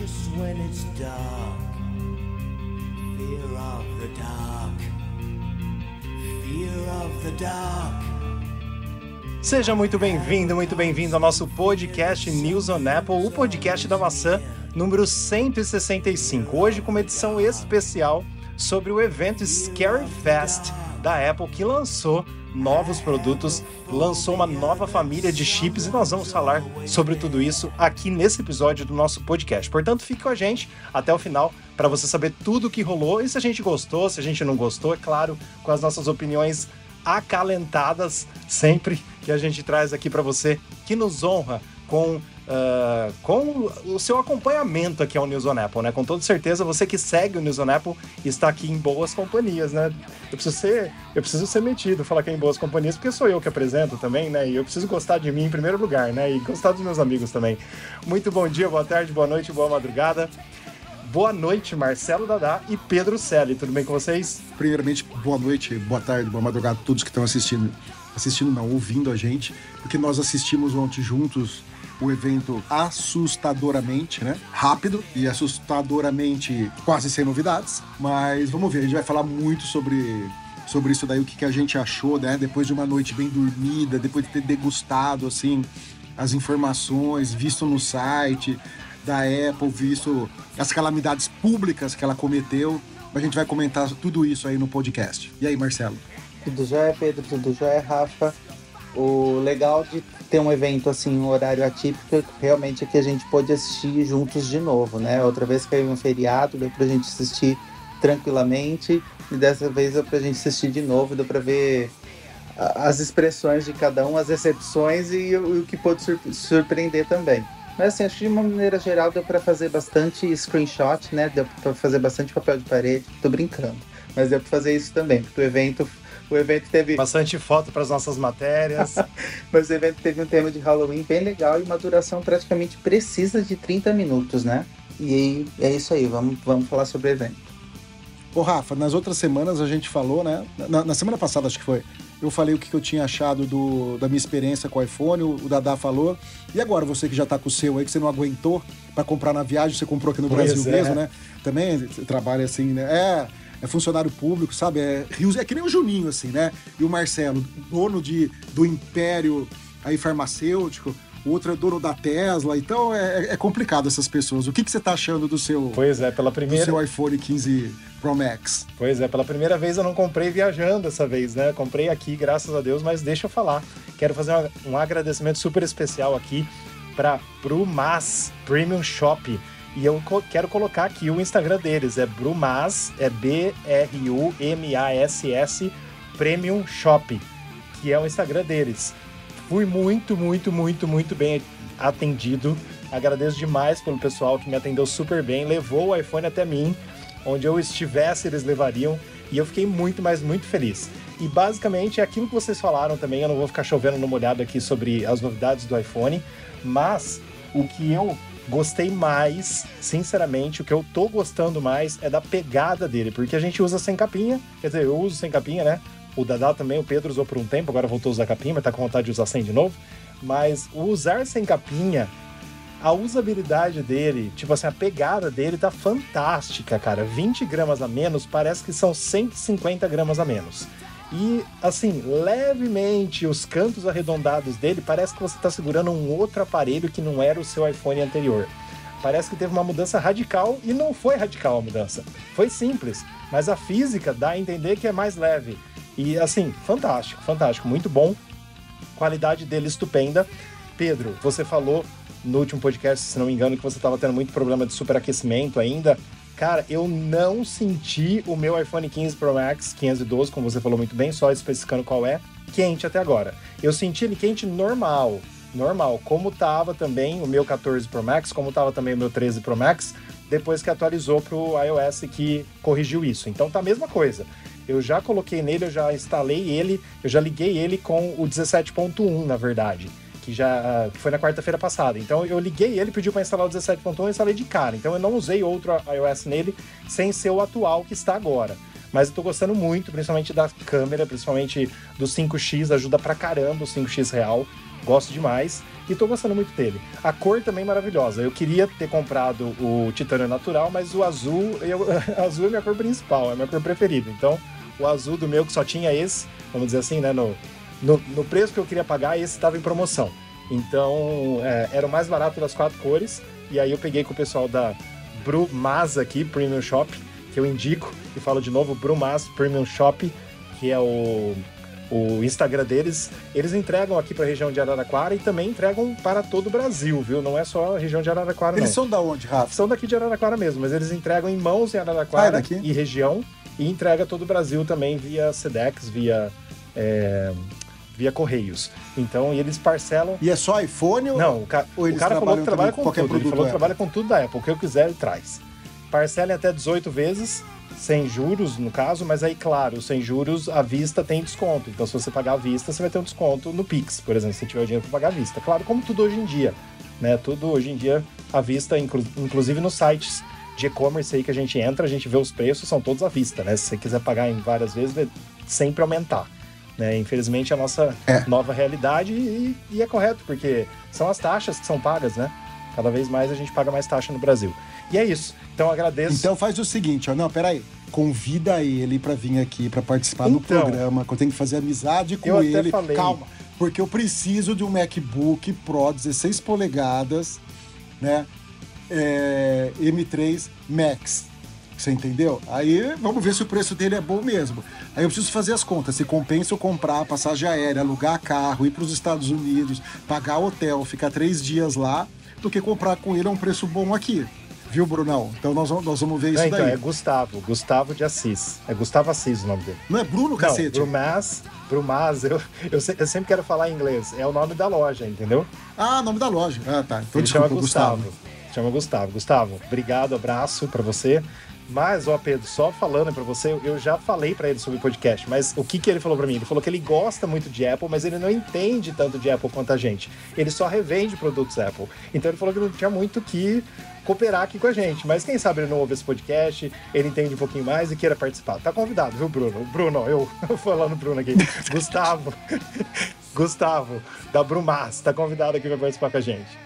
anxious when it's dark. Fear of the dark. Fear of the dark. Seja muito bem-vindo, muito bem-vindo ao nosso podcast News on Apple, o podcast da maçã número 165. Hoje com uma edição especial sobre o evento Scary Fest da Apple que lançou novos produtos, lançou uma nova família de chips e nós vamos falar sobre tudo isso aqui nesse episódio do nosso podcast. Portanto, fique com a gente até o final para você saber tudo o que rolou e se a gente gostou, se a gente não gostou, é claro, com as nossas opiniões acalentadas sempre que a gente traz aqui para você, que nos honra com, uh, com o seu acompanhamento aqui ao News on Apple, né? Com toda certeza, você que segue o News on Apple está aqui em boas companhias, né? Eu preciso ser, eu preciso ser metido, falar que é em boas companhias, porque sou eu que apresento também, né? E eu preciso gostar de mim em primeiro lugar, né? E gostar dos meus amigos também. Muito bom dia, boa tarde, boa noite, boa madrugada. Boa noite, Marcelo Dadá e Pedro Selle. Tudo bem com vocês? Primeiramente, boa noite, boa tarde, boa madrugada a todos que estão assistindo. Assistindo não, ouvindo a gente, porque nós assistimos ontem juntos o evento assustadoramente, né? Rápido e assustadoramente quase sem novidades. Mas vamos ver, a gente vai falar muito sobre sobre isso daí, o que, a gente achou, né? Depois de uma noite bem dormida, depois de ter degustado, assim, as informações, visto no site, da Apple, visto as calamidades públicas que ela cometeu. A gente vai comentar tudo isso aí no podcast. E aí, Marcelo? Tudo jóia, Pedro? Tudo jóia, Rafa? O legal de ter um evento assim, um horário atípico, realmente é que a gente pôde assistir juntos de novo, né? Outra vez caiu um feriado, deu pra gente assistir tranquilamente, e dessa vez deu pra gente assistir de novo, deu pra ver as expressões de cada um, as recepções e o que pôde surpreender também. Mas assim, acho que de uma maneira geral deu para fazer bastante screenshot, né? Deu para fazer bastante papel de parede. Tô brincando. Mas deu para fazer isso também, porque o evento o evento teve bastante foto para as nossas matérias. Mas o evento teve um tema de Halloween bem legal e uma duração praticamente precisa de 30 minutos, né? E é isso aí, vamos, vamos falar sobre o evento. Ô Rafa, nas outras semanas a gente falou, né? Na, na semana passada acho que foi, eu falei o que eu tinha achado do, da minha experiência com o iPhone, o, o Dadá falou. E agora, você que já tá com o seu aí, que você não aguentou para comprar na viagem, você comprou aqui no pois Brasil é. mesmo, né? Também você trabalha assim, né? É, é funcionário público, sabe? É, Rios, é que nem o Juninho, assim, né? E o Marcelo, dono de, do império aí farmacêutico, o outro é dono da Tesla, então é, é complicado essas pessoas. O que, que você tá achando do seu, pois é, pela primeira... do seu iPhone 15 Pro Max. Pois é, pela primeira vez eu não comprei viajando dessa vez, né? Comprei aqui, graças a Deus, mas deixa eu falar. Quero fazer um agradecimento super especial aqui para Brumas Premium Shop. E eu quero colocar aqui o Instagram deles, é Brumas, é B-R-U-M-A-S-S Premium Shop, que é o Instagram deles. Fui muito, muito, muito, muito bem atendido. Agradeço demais pelo pessoal que me atendeu super bem, levou o iPhone até mim onde eu estivesse, eles levariam. E eu fiquei muito, mas muito feliz. E basicamente é aquilo que vocês falaram também. Eu não vou ficar chovendo no molhado aqui sobre as novidades do iPhone, mas o que eu gostei mais, sinceramente, o que eu tô gostando mais é da pegada dele, porque a gente usa sem capinha, quer dizer, eu uso sem capinha, né? O Dadá também, o Pedro usou por um tempo, agora voltou a usar capinha, mas tá com vontade de usar sem de novo. Mas o usar sem capinha a usabilidade dele, tipo assim, a pegada dele tá fantástica, cara. 20 gramas a menos parece que são 150 gramas a menos. E, assim, levemente, os cantos arredondados dele parece que você está segurando um outro aparelho que não era o seu iPhone anterior. Parece que teve uma mudança radical e não foi radical a mudança. Foi simples, mas a física dá a entender que é mais leve. E, assim, fantástico, fantástico, muito bom. Qualidade dele estupenda. Pedro, você falou no último podcast, se não me engano, que você estava tendo muito problema de superaquecimento ainda. Cara, eu não senti o meu iPhone 15 Pro Max 512, como você falou muito bem, só especificando qual é, quente até agora. Eu senti ele quente normal, normal, como tava também o meu 14 Pro Max, como tava também o meu 13 Pro Max, depois que atualizou para o iOS que corrigiu isso. Então tá a mesma coisa. Eu já coloquei nele, eu já instalei ele, eu já liguei ele com o 17.1, na verdade que já que foi na quarta-feira passada. Então eu liguei ele, pediu para instalar o 17.1 e instalei de cara. Então eu não usei outro iOS nele sem ser o atual que está agora. Mas eu tô gostando muito, principalmente da câmera, principalmente do 5x, ajuda pra caramba o 5x real. Gosto demais e tô gostando muito dele. A cor também maravilhosa. Eu queria ter comprado o titânio natural, mas o azul, eu, azul é minha cor principal, é minha cor preferida. Então, o azul do meu que só tinha esse, vamos dizer assim, né, no, no, no preço que eu queria pagar, esse estava em promoção. Então, é, era o mais barato das quatro cores. E aí eu peguei com o pessoal da Brumaz aqui, Premium Shop, que eu indico, e falo de novo, Brumaz Premium Shop, que é o, o Instagram deles. Eles entregam aqui para a região de Araraquara e também entregam para todo o Brasil, viu? Não é só a região de Araraquara, Eles não. são da onde, Rafa? São daqui de Araraquara mesmo, mas eles entregam em mãos em Araraquara Ah, é e região e entrega todo o Brasil também via Sedex, via é, via Correios. Então, eles parcelam. E é só iPhone ou... Não, o, ca... Ou o cara falou que trabalha com tudo. Ele falou que Apple? trabalha com tudo da Apple. O que eu quiser, ele traz. Parcela até 18 vezes, sem juros, no caso, mas aí, claro, sem juros, à vista tem desconto. Então, se você pagar à vista, você vai ter um desconto no Pix, por exemplo, se tiver dinheiro para pagar à vista. Claro, como tudo hoje em dia, né? Tudo hoje em dia à vista, inclu- inclusive nos sites de e-commerce aí que a gente entra, a gente vê os preços, são todos à vista, né? Se você quiser pagar em várias vezes, vai sempre aumentar. Né? Infelizmente, é a nossa É. nova realidade e, e é correto, porque são as taxas que são pagas, né? Cada vez mais a gente paga mais taxa no Brasil. E é isso. Então agradeço. Então faz o seguinte, ó. Não, peraí. Convida ele pra vir aqui pra participar do Então. programa, que eu tenho que fazer amizade com Eu ele. falei. Calma. Porque eu preciso de um MacBook Pro 16 polegadas, né? É, M3 Max. Você entendeu? Aí vamos ver se o preço dele é bom mesmo. Aí eu preciso fazer as contas. Se compensa eu comprar passagem aérea, alugar carro, ir para os Estados Unidos, pagar hotel, ficar três dias lá, do que comprar com ele a um preço bom aqui. Viu, Brunão? Então nós vamos, nós vamos ver isso Não, então, daí. é Gustavo. Gustavo de Assis. É Gustavo Assis o nome dele. Não é Bruno, Não, cacete? Brumaz, Brumaz, eu, eu, eu sempre quero falar em inglês. É o nome da loja, entendeu? Ah, nome da loja. Ah, tá. Então Ele desculpa, chama Gustavo. Chama Gustavo. Gustavo, obrigado, abraço pra você. Mas, ó, Pedro, só falando pra você, eu já falei pra ele sobre o podcast, mas o que que ele falou pra mim? Ele falou que ele gosta muito de Apple, mas ele não entende tanto de Apple quanto a gente. Ele só revende produtos Apple. Então ele falou que não tinha muito que cooperar aqui com a gente. Mas quem sabe ele não ouve esse podcast, ele entende um pouquinho mais e queira participar. Tá convidado, viu, Bruno? Bruno, eu falando Bruno aqui. Gustavo. Gustavo, da Brumaz, tá convidado aqui pra participar com a gente.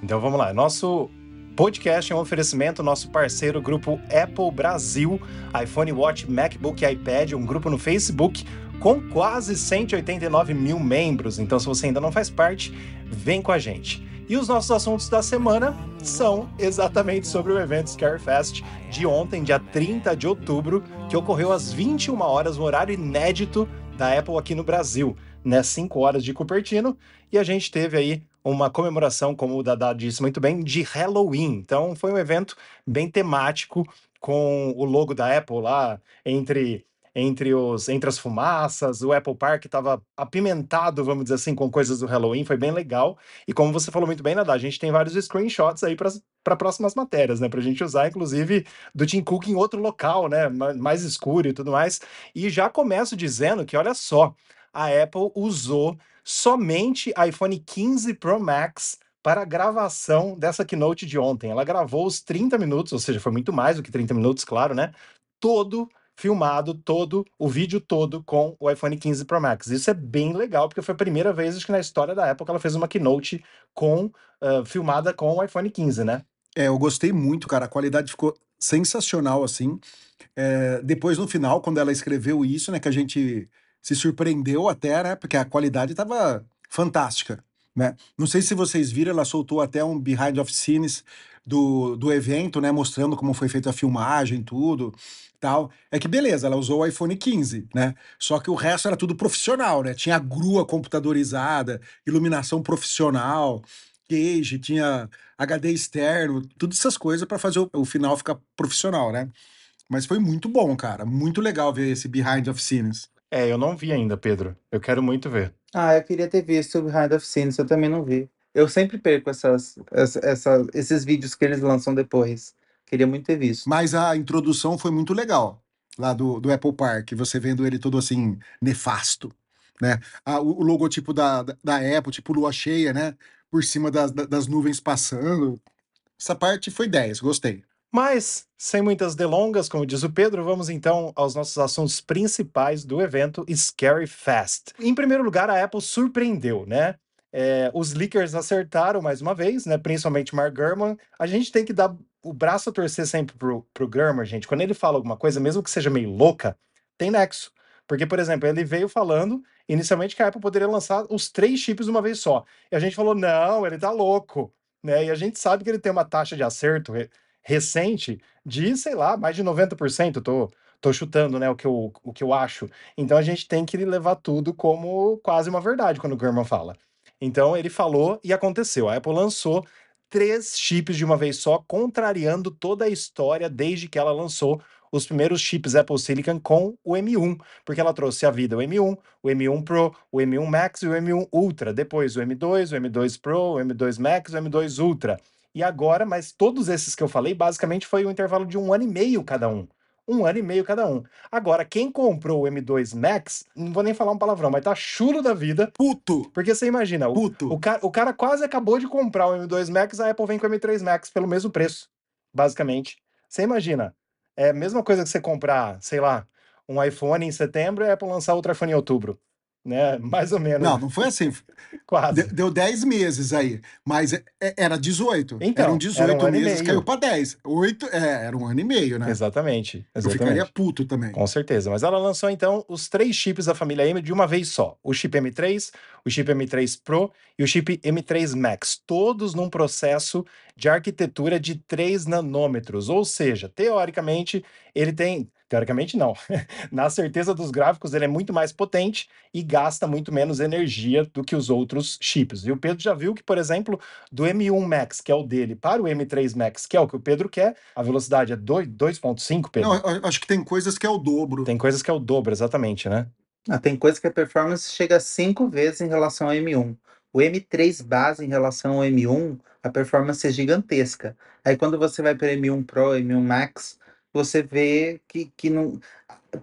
Então vamos lá. Nosso podcast é um oferecimento nosso parceiro grupo Apple Brasil, iPhone Watch, MacBook e iPad, um grupo no Facebook com quase 189 mil membros. Então, se você ainda não faz parte, vem com a gente. E os nossos assuntos da semana são exatamente sobre o evento Scarefest de ontem, dia 30 de outubro, que ocorreu às 21 horas, um horário inédito da Apple aqui no Brasil, né? 5 horas de Cupertino. E a gente teve aí uma comemoração, como o Dada disse muito bem, de Halloween. Então foi um evento bem temático com o logo da Apple lá entre entre os entre as fumaças, o Apple Park estava apimentado, vamos dizer assim, com coisas do Halloween, foi bem legal. E como você falou muito bem, Dada, a gente tem vários screenshots aí para próximas matérias, né, pra gente usar inclusive do Tim Cook em outro local, né, ma- mais escuro e tudo mais. E já começo dizendo que olha só, a Apple usou somente iPhone 15 Pro Max para a gravação dessa keynote de ontem. Ela gravou os 30 minutos, ou seja, foi muito mais do que 30 minutos, claro, né? Todo filmado, todo, o vídeo todo com o iPhone 15 Pro Max. Isso é bem legal, porque foi a primeira vez, acho que na história da que ela fez uma keynote com, ah, filmada com o iPhone 15, né? É, eu gostei muito, cara. A qualidade ficou sensacional, assim. É, depois, no final, quando ela escreveu isso, né, que a gente se surpreendeu até, né, porque a qualidade estava fantástica, né? Não sei se vocês viram, ela soltou até um behind of scenes do, do evento, né, mostrando como foi feita a filmagem, tudo, tal. É que beleza, ela usou o iPhone 15, né? Só que o resto era tudo profissional, né? Tinha grua computadorizada, iluminação profissional, cage, tinha HD externo, todas essas coisas para fazer o, o final ficar profissional, né? Mas foi muito bom, cara. Muito legal ver esse behind of scenes. É, eu não vi ainda, Pedro. Eu quero muito ver. Ah, eu queria ter visto o Behind of Scenes, eu também não vi. Eu sempre perco essas, essa, essa- esses vídeos que eles lançam depois. Queria muito ter visto. Mas a introdução foi muito legal, lá do, do Apple Park, você vendo ele todo assim, nefasto, né? Ah, o, o logotipo da, da, da Apple, tipo lua cheia, né? Por cima das, das nuvens passando. Essa parte foi 10, gostei. Mas, sem muitas delongas, como diz o Pedro, vamos então aos nossos assuntos principais do evento Scary Fast. Em primeiro lugar, a Apple surpreendeu, né? É, os leakers acertaram mais uma vez, né? Principalmente Mark Gurman. A gente tem que dar o braço a torcer sempre pro, pro Gurman, gente. Quando ele fala alguma coisa, mesmo que seja meio louca, tem nexo. Porque, por exemplo, ele veio falando inicialmente que a Apple poderia lançar os três chips uma vez só. E a gente falou, não, ele tá louco. Né? E a gente sabe que ele tem uma taxa de acerto recente de, sei lá, mais de 90%. Tô, tô chutando, né, o que, eu, o que eu acho. Então a gente tem que levar tudo como quase uma verdade quando o Gurman fala. Então ele falou e aconteceu. A Apple lançou três chips de uma vez só, contrariando toda a história desde que ela lançou os primeiros chips Apple Silicon com o M1, porque ela trouxe à vida o M1, o M1 Pro, o M1 Max e o M1 Ultra, depois o M2, o M2 Pro, o M2 Max, o M2 Ultra. E agora, mas todos esses que eu falei, basicamente foi um intervalo de um ano e meio cada um. Um ano e meio cada um. Agora, quem comprou o M2 Max, não vou nem falar um palavrão, mas tá chulo da vida. Puto! Porque você imagina, Puto. O, o, cara, o cara quase acabou de comprar o M2 Max, a Apple vem com o M3 Max pelo mesmo preço, basicamente. Você imagina, é a mesma coisa que você comprar, sei lá, um iPhone em setembro e a Apple lançar outro iPhone em outubro né? Mais ou menos. Não, não foi assim. Quase. Deu, deu 10 meses aí, mas é, é, era 18. Então, Eram 18 era um meses, caiu para 10. 8, é, era um ano e meio, né? Exatamente. Eu exatamente. ficaria puto também. Com certeza. Mas ela lançou então os três chips da família M de uma vez só: o chip M3, o chip M3 Pro e o chip M3 Max, todos num processo de arquitetura de 3 nanômetros. Ou seja, teoricamente, ele tem Teoricamente, não. Na certeza dos gráficos, ele é muito mais potente e gasta muito menos energia do que os outros chips. E o Pedro já viu que, por exemplo, do M1 Max, que é o dele, para o M3 Max, que é o que o Pedro quer, a velocidade é 2,5, Pedro? Não, acho que tem coisas que é o dobro. Tem coisas que é o dobro, exatamente, né? Ah, tem coisas que a performance chega a 5 vezes em relação ao M1. O M3 base em relação ao M1, a performance é gigantesca. Aí quando você vai para M1 Pro, M1 Max, você vê que, que não.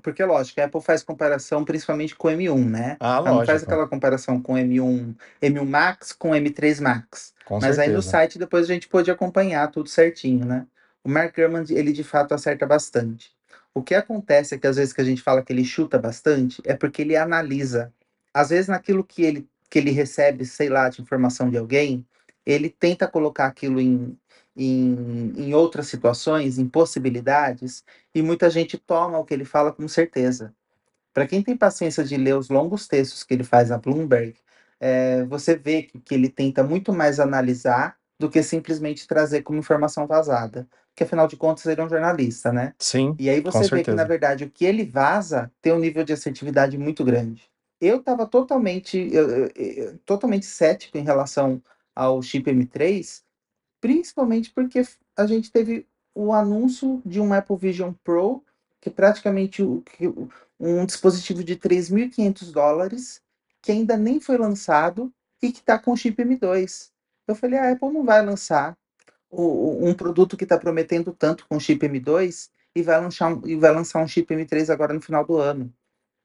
Porque, lógico, a Apple faz comparação principalmente com o M1, né? Ah, Ela não faz lógico. aquela comparação com o M1, M1 Max com o M3 Max. Com Mas aí no certeza. site depois a gente pôde acompanhar tudo certinho, né? O Mark Gurman, ele de fato acerta bastante. O que acontece é que às vezes que a gente fala que ele chuta bastante, é porque ele analisa. Às vezes naquilo que ele, que ele recebe, sei lá, de informação de alguém, ele tenta colocar aquilo em, em, em outras situações, em possibilidades, e muita gente toma o que ele fala com certeza. Para quem tem paciência de ler os longos textos que ele faz na Bloomberg, é, você vê que, que ele tenta muito mais analisar do que simplesmente trazer como informação vazada. Porque afinal de contas ele é um jornalista, né? Sim, E aí você vê que, certeza. na verdade, o que ele vaza tem um nível de assertividade muito grande. Eu estava totalmente, eu- eu- eu- totalmente cético em relação ao chip M3, principalmente porque a gente teve o anúncio de um Apple Vision Pro, que é praticamente o- um dispositivo de 3.500 dólares, que ainda nem foi lançado e que está com chip M2. Eu falei, a Apple não vai lançar o- o- um produto que está prometendo tanto com chip M2 e vai, lançar um, e vai lançar um chip M3 agora no final do ano.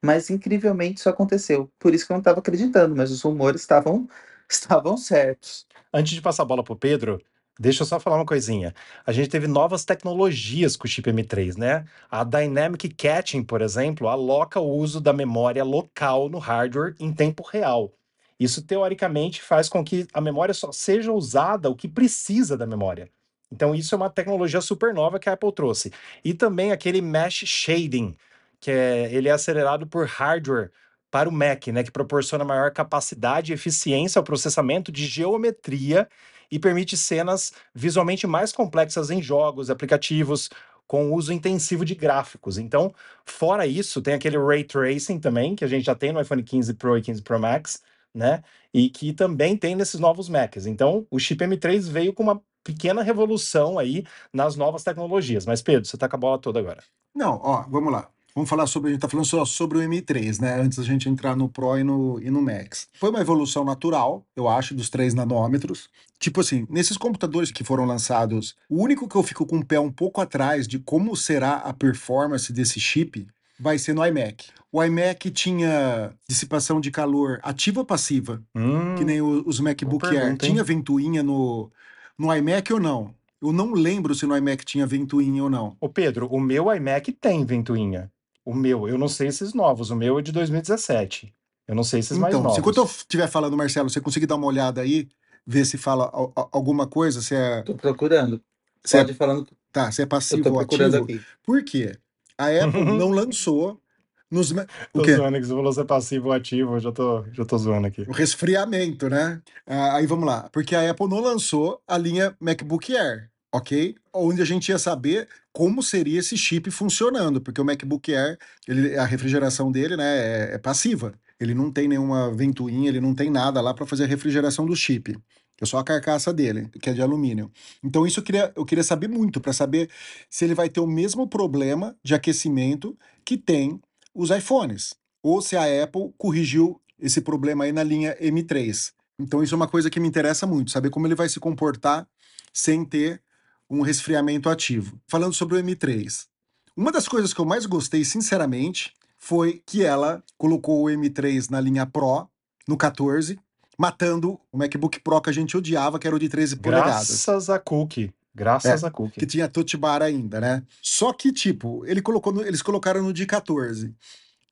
Mas incrivelmente isso aconteceu. Por isso que eu não estava acreditando, mas os rumores estavam estavam certos. Antes de passar a bola pro Pedro, deixa eu só falar uma coisinha. A gente teve novas tecnologias com o chip M3, né? A Dynamic Caching, por exemplo, aloca o uso da memória local no hardware em tempo real. Isso, teoricamente, faz com que a memória só seja usada o que precisa da memória. Então, isso é uma tecnologia super nova que a Apple trouxe. E também aquele Mesh Shading, que é, ele é acelerado por hardware para o Mac, né, que proporciona maior capacidade e eficiência ao processamento de geometria e permite cenas visualmente mais complexas em jogos, aplicativos, com uso intensivo de gráficos. Então, fora isso, tem aquele Ray Tracing também, que a gente já tem no iPhone 15 Pro e 15 Pro Max, né? E que também tem nesses novos Macs. Então, o chip M3 veio com uma pequena revolução aí nas novas tecnologias. Mas, Pedro, você tá com a bola toda agora. Não, ó, vamos lá. Vamos falar sobre. A gente tá falando só sobre o M3, né? Antes da gente entrar no Pro e no, e no Max. Foi uma evolução natural, eu acho, dos 3 nanômetros. Tipo assim, nesses computadores que foram lançados, o único que eu fico com o pé um pouco atrás de como será a performance desse chip vai ser no iMac. O iMac tinha dissipação de calor ativa ou passiva, Hum, que nem os MacBook Air. pergunta? Tinha ventoinha no, no iMac ou não? Eu não lembro se no iMac tinha ventoinha ou não. Ô Pedro, o meu iMac tem ventoinha. O meu, eu não sei esses novos, o meu é de 2017. Eu não sei esses mais Então, novos. se enquanto eu estiver falando, Marcelo, você conseguir dar uma olhada aí, ver se fala al- al- alguma coisa, se é, Tô procurando. se é, Pode ir falando. tá, se é Eu passivo tô ou procurando ativo. aqui. Por quê? A Apple não lançou nos. ma- O Tô quê? zoando que você falou se é passivo ou ativo, eu já tô, já tô zoando aqui. O resfriamento, né? Ah, aí vamos lá. Porque a Apple não lançou a linha MacBook Air, ok? Onde a gente ia saber como seria esse chip funcionando, porque o MacBook Air, ele, a refrigeração dele, né, é, é passiva. Ele não tem nenhuma ventoinha, ele não tem nada lá para fazer a refrigeração do chip. É só a carcaça dele, que é de alumínio. Então isso eu queria, eu queria saber muito, para saber se ele vai ter o mesmo problema de aquecimento que tem os iPhones ou se a Apple corrigiu esse problema aí na linha M3. Então isso é uma coisa que me interessa muito, saber como ele vai se comportar sem ter um resfriamento ativo. Falando sobre o M3. Uma das coisas que eu mais gostei, sinceramente, foi que ela colocou o M3 na linha Pro, no 14, matando o MacBook Pro que a gente odiava, que era o de 13 polegadas Graças a Cookie. Graças a Cookie. que tinha touch bar ainda, né? Só que, tipo, ele colocou no- eles colocaram no de 14,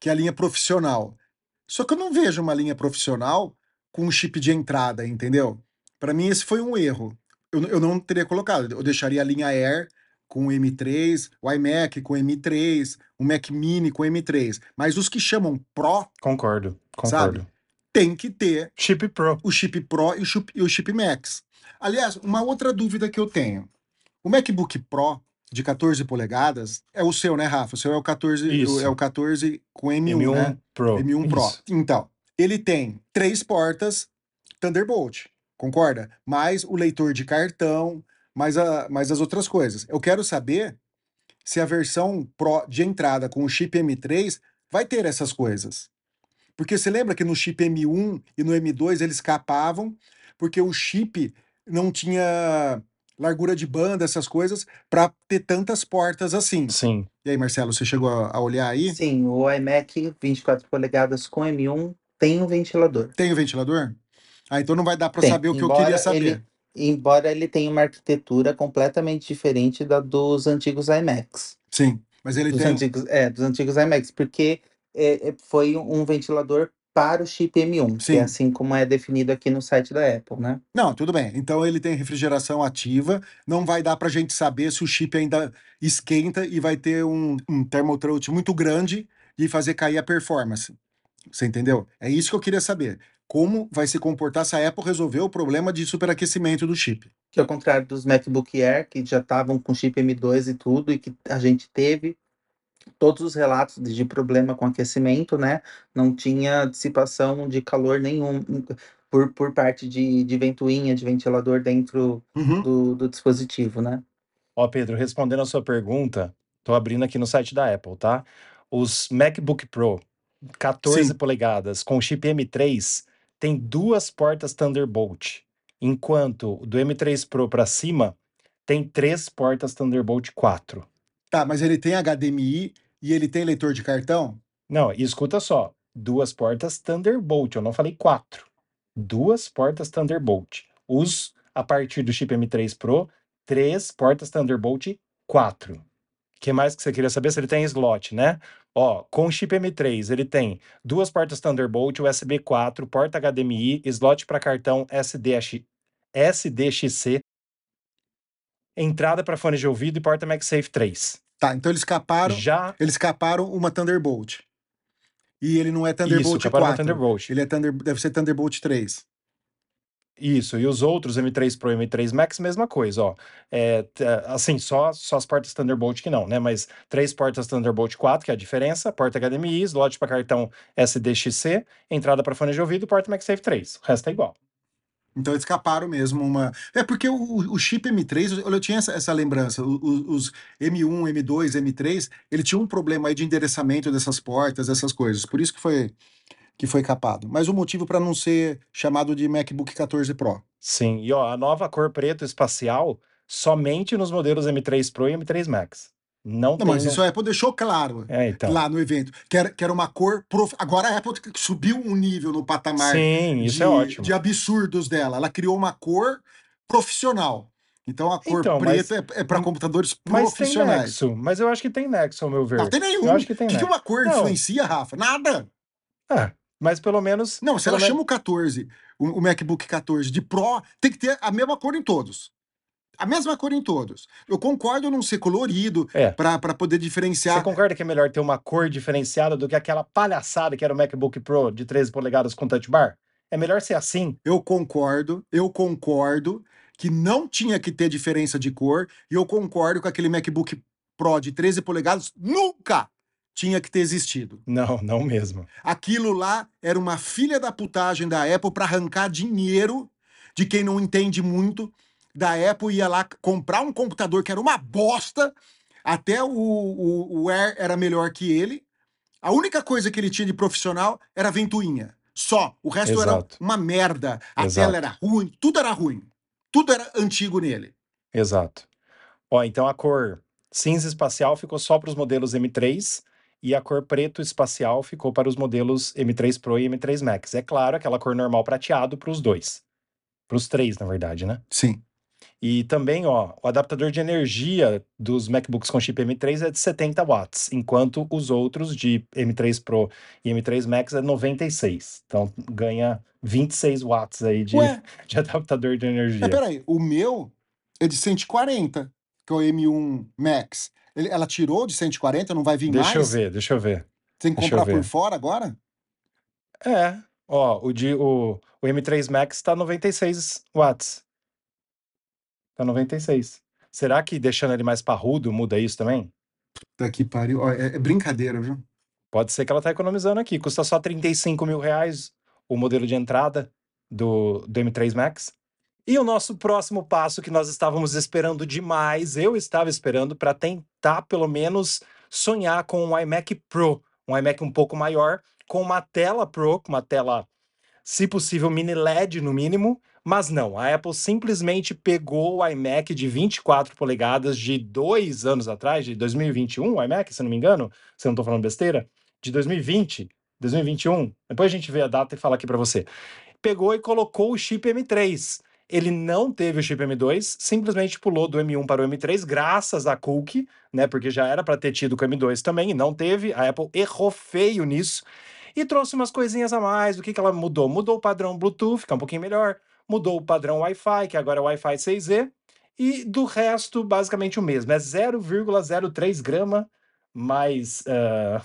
que é a linha profissional. Só que eu não vejo uma linha profissional com um chip de entrada, entendeu? Para mim, esse foi um erro. Eu, eu não teria colocado. Eu deixaria a linha Air com o M3, o iMac com o M3, o Mac Mini com o M3. Mas os que chamam Pro Concordo, concordo. tem que ter Chip Pro. o chip Pro e o chip, e o chip Max. Aliás, uma outra dúvida que eu tenho. O MacBook Pro de 14 polegadas é o seu, né, Rafa? O seu é o 14, Isso. é o 14 com M1, M1 né? Pro. M1 Pro. Isso. Então, ele tem três portas Thunderbolt, concorda? Mais o leitor de cartão, mais, a, mais as outras coisas. Eu quero saber se a versão Pro de entrada com o chip M3 vai ter essas coisas. Porque você lembra que no chip M1 e no M2 eles capavam, porque o chip não tinha largura de banda, essas coisas, para ter tantas portas assim. Sim. E aí, Marcelo, você chegou a, a olhar aí? Sim, o iMac 24 polegadas com M1 tem um ventilador. Tem o ventilador? Ah, então não vai dar para saber o que eu queria saber. ele- Embora ele tenha uma arquitetura completamente diferente da dos antigos iMacs. Sim, mas ele Dos tem. antigos, é, dos antigos iMacs, porque é, é, foi um ventilador para o chip M1, que Sim. é assim como é definido aqui no site da Apple, né? Não, tudo bem. Então ele tem refrigeração ativa. Não vai dar pra gente saber se o chip ainda esquenta e vai ter um, um thermal throat muito grande e fazer cair a performance. Você entendeu? É isso que eu queria saber. Como vai se comportar se a Apple resolver o problema de superaquecimento do chip? Que ao contrário dos MacBook Air, que já estavam com chip M2 e tudo, e que a gente teve todos os relatos de de problema com aquecimento, né? Não tinha dissipação de calor nenhum por, por parte de, de ventoinha, de ventilador dentro Uhum. do, do dispositivo, né? Ó, Pedro, respondendo a sua pergunta, tô abrindo aqui no site da Apple, tá? Os MacBook Pro 14 Sim. polegadas com chip M3 tem duas portas Thunderbolt, enquanto do M3 Pro para cima tem três portas Thunderbolt 4. Tá, mas ele tem HDMI e ele tem leitor de cartão? Não, e escuta só, duas portas Thunderbolt, eu não falei quatro. Duas portas Thunderbolt. Os, a partir do chip M3 Pro, três portas Thunderbolt 4. O que mais que você queria saber? Se ele tem slot, né? Ó, com chip M3, ele tem duas portas Thunderbolt, USB 4, porta HDMI, slot para cartão SDX, SDXC, entrada para fone de ouvido e porta MagSafe 3. Tá, então eles caparam, Já eles caparam uma Thunderbolt. E ele não é Thunderbolt isso, caparam 4. no Thunderbolt. Ele é Thunder, deve ser Thunderbolt 3. Isso, e os outros M3 Pro e M3 Max, mesma coisa, ó. É, assim, só, só as portas Thunderbolt que não, né? Mas três portas Thunderbolt 4, que é a diferença, porta HDMI, slot para cartão SDXC, entrada para fone de ouvido porta MagSafe 3. O resto é igual. Então eles caparam mesmo uma. É porque o, o chip M3, eu, eu tinha essa, essa lembrança. Os, M1, M2, M3, ele tinha um problema aí de endereçamento dessas portas, essas coisas. Por isso que foi, que foi capado. Mas o motivo para não ser chamado de MacBook 14 Pro. Sim, e ó, a nova cor preto espacial somente nos modelos M3 Pro e M3 Max. Não, Não, tem mas isso a Apple deixou claro É, então. lá no evento. Que era, que era uma cor. prof- Agora a Apple subiu um nível no patamar Sim, isso de, é ótimo. de absurdos dela. Ela criou uma cor profissional. Então a cor Então, mas- preta é, para computadores Mas tem profissionais. nexo. Mas eu acho que tem nexo, ao meu ver. Não tem nenhum. Eu acho que tem O que, que uma cor Não. influencia, Rafa? Nada. É, mas pelo menos. Não, se ela chama o 14, o, o MacBook 14 de Pro, tem que ter a mesma cor em todos. A mesma cor em todos. Eu concordo não ser colorido É. para poder Você diferenciar. concorda que é melhor ter uma cor diferenciada do que aquela palhaçada que era o MacBook Pro de 13 polegadas com touch bar? É melhor ser assim. Eu concordo, eu concordo que não tinha que ter diferença de cor e eu concordo que aquele MacBook Pro de 13 polegadas nunca tinha que ter existido. Não, não mesmo. Aquilo lá era uma filha da putagem da Apple para arrancar dinheiro de quem não entende muito da Apple ia lá comprar um computador que era uma bosta, até o, o, o Air era melhor que ele. A única coisa que ele tinha de profissional era a ventoinha. Só. O resto era Exato. uma merda. A Exato. tela era ruim, tudo era ruim. Tudo era antigo nele. Exato. Ó, então a cor cinza espacial ficou só para os modelos M3 e a cor preto espacial ficou para os modelos M3 Pro e M3 Max. É claro, aquela cor normal prateado para os dois. Para os três, na verdade, né? Sim. E também, ó, o adaptador de energia dos MacBooks com chip M3 é de 70 watts, enquanto os outros de M3 Pro e M3 Max é 96. Então ganha 26 watts aí de, Ué, de adaptador de energia. mas peraí, o meu é de 140, que é o M1 Max. Ele- ela tirou de 140, não vai vir Deixa eu mais? ver, deixa eu ver. Tem que deixa eu comprar por fora agora? É, ó, o, de, o, o M3 Max tá 96 watts. Tá 96. Será que deixando ele mais parrudo muda isso também? Daqui pariu. Ó, é, é brincadeira, viu? Pode ser que ela tá economizando aqui. Custa só 35 mil reais o modelo de entrada do, do M3 Max. E o nosso próximo passo que nós estávamos esperando demais, eu estava esperando para tentar pelo menos sonhar com um iMac Pro, um iMac um pouco maior, com uma tela Pro, com uma tela, se possível, mini LED no mínimo, mas não, a Apple simplesmente pegou o iMac de 24 polegadas de dois anos atrás, de 2021, o iMac, se não me engano, se eu não estou falando besteira, de 2020, 2021, depois a gente vê a data e fala aqui para você. Pegou e colocou o chip M3. Ele não teve o chip M2, simplesmente pulou do M1 para o M3, graças a Cookie, né? Porque já era para ter tido com o M2 também, e não teve. A Apple errou feio nisso e trouxe umas coisinhas a mais. O que, que ela mudou? Mudou o padrão Bluetooth, que é um pouquinho melhor, mudou o padrão Wi-Fi, que agora é Wi-Fi 6E, e do resto, basicamente o mesmo. É 0,03 grama mais, ah,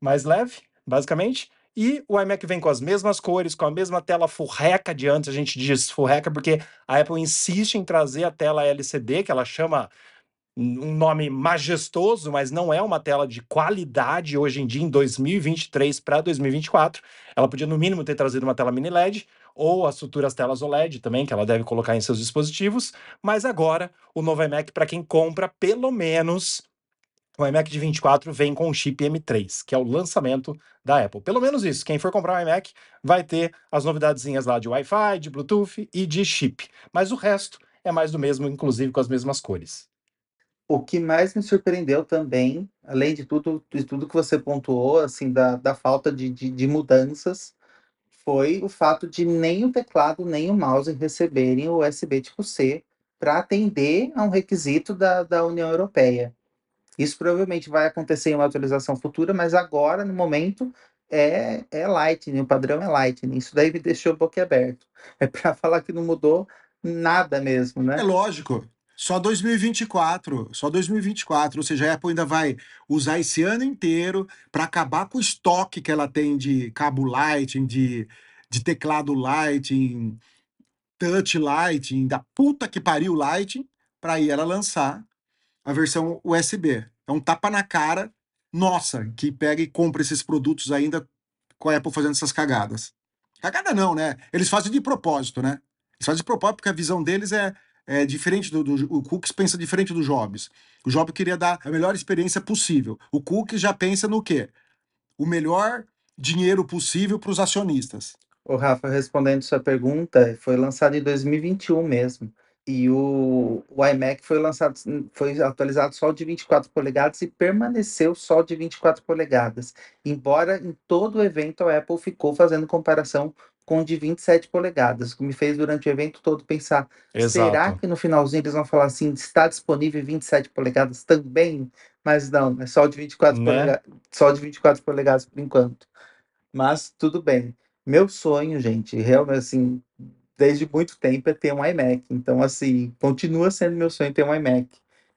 mais leve, basicamente. E o iMac vem com as mesmas cores, com a mesma tela furreca de antes, a gente diz furreca porque a Apple insiste em trazer a tela LCD, que ela chama um nome majestoso, mas não é uma tela de qualidade hoje em dia, em 2023 para 2024. Ela podia, no mínimo, ter trazido uma tela mini LED ou as futuras telas OLED também, que ela deve colocar em seus dispositivos. Mas agora, o novo iMac, para quem compra, pelo menos o iMac de 24 vem com o chip M3, que é o lançamento da Apple. Pelo menos isso. Quem for comprar um iMac vai ter as novidadezinhas lá de Wi-Fi, de Bluetooth e de chip. Mas o resto é mais do mesmo, inclusive com as mesmas cores. O que mais me surpreendeu também, além de tudo, de tudo que você pontuou, assim, da, da falta de, de, de mudanças, foi o fato de nem o teclado nem o mouse receberem o USB tipo C para atender a um requisito da, da União Europeia. Isso provavelmente vai acontecer em uma atualização futura, mas agora, no momento, é, é Lightning, o padrão é Lightning. Isso daí me deixou boquiaberto. É para falar que não mudou nada mesmo, né? É lógico. Só 2024, só 2024, ou seja, a Apple ainda vai usar esse ano inteiro para acabar com o estoque que ela tem de cabo Lightning, de, de teclado Lightning, touch Lightning, da puta que pariu Lightning, para aí ela lançar a versão USB. É um tapa na cara, nossa, que pega e compra esses produtos ainda com a Apple fazendo essas cagadas. Cagada não, né? Eles fazem de propósito, né? Eles fazem de propósito porque a visão deles é, é diferente do, do. O Cooks pensa diferente do Jobs. O Jobs queria dar a melhor experiência possível. O Cooks já pensa no quê? O melhor dinheiro possível para os acionistas. O Rafa, respondendo sua pergunta, foi lançado em 2021 mesmo. E o, o iMac foi lançado, foi atualizado só de 24 polegadas e permaneceu só de 24 polegadas. Embora em todo o evento a Apple ficou fazendo comparação com o de 27 polegadas, o que me fez durante o evento todo pensar: Exato. será que no finalzinho eles vão falar assim, está disponível 27 polegadas também? Mas não, é só de 24 Né? polegadas, só de 24 polegadas por enquanto. Mas tudo bem. Meu sonho, gente, realmente assim, desde muito tempo é ter um iMac. Então, assim, continua sendo meu sonho ter um iMac.